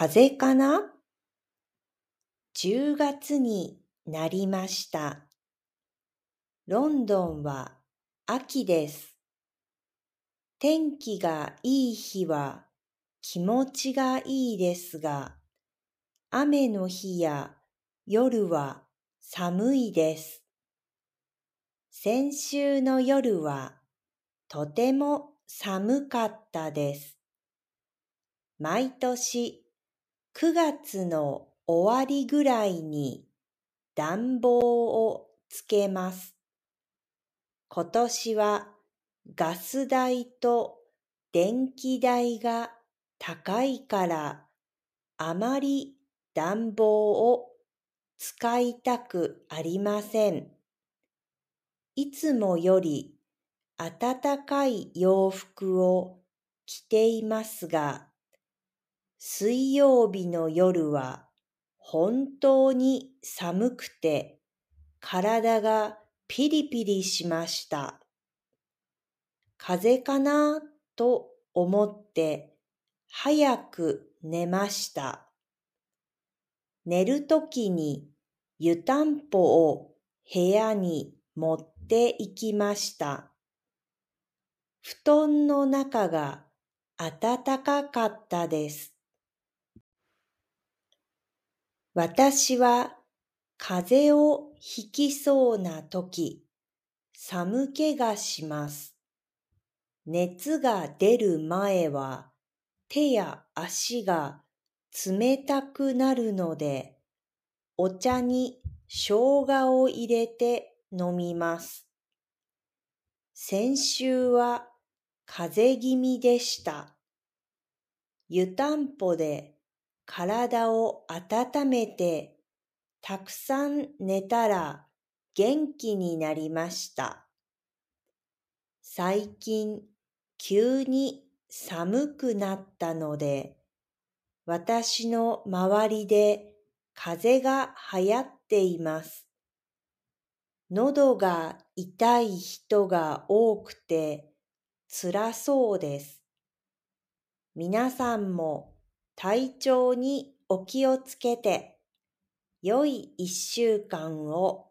風邪かな ?10 月になりました。ロンドンは秋です。天気がいい日は気持ちがいいですが、雨の日や夜は寒いです。先週の夜はとても寒かったです。毎年9月の終わりぐらいに暖房をつけます。今年はガス代と電気代が高いからあまり暖房を使いたくありません。いつもより暖かい洋服を着ていますが、水曜日の夜は本当に寒くて体がピリピリしました。風邪かなと思って早く寝ました。寝るときに湯たんぽを部屋に持って行きました。布団の中が暖かかったです。私は風邪をひきそうなとき、寒気がします。熱が出る前は手や足が冷たくなるので、お茶に生姜を入れて飲みます。先週は風邪気味でした。湯たんぽで体を温めて、たくさん寝たら元気になりました。最近急に寒くなったので、私の周りで風邪が流行っています。喉が痛い人が多くて辛そうです。皆さんも体調にお気をつけて、良い一週間を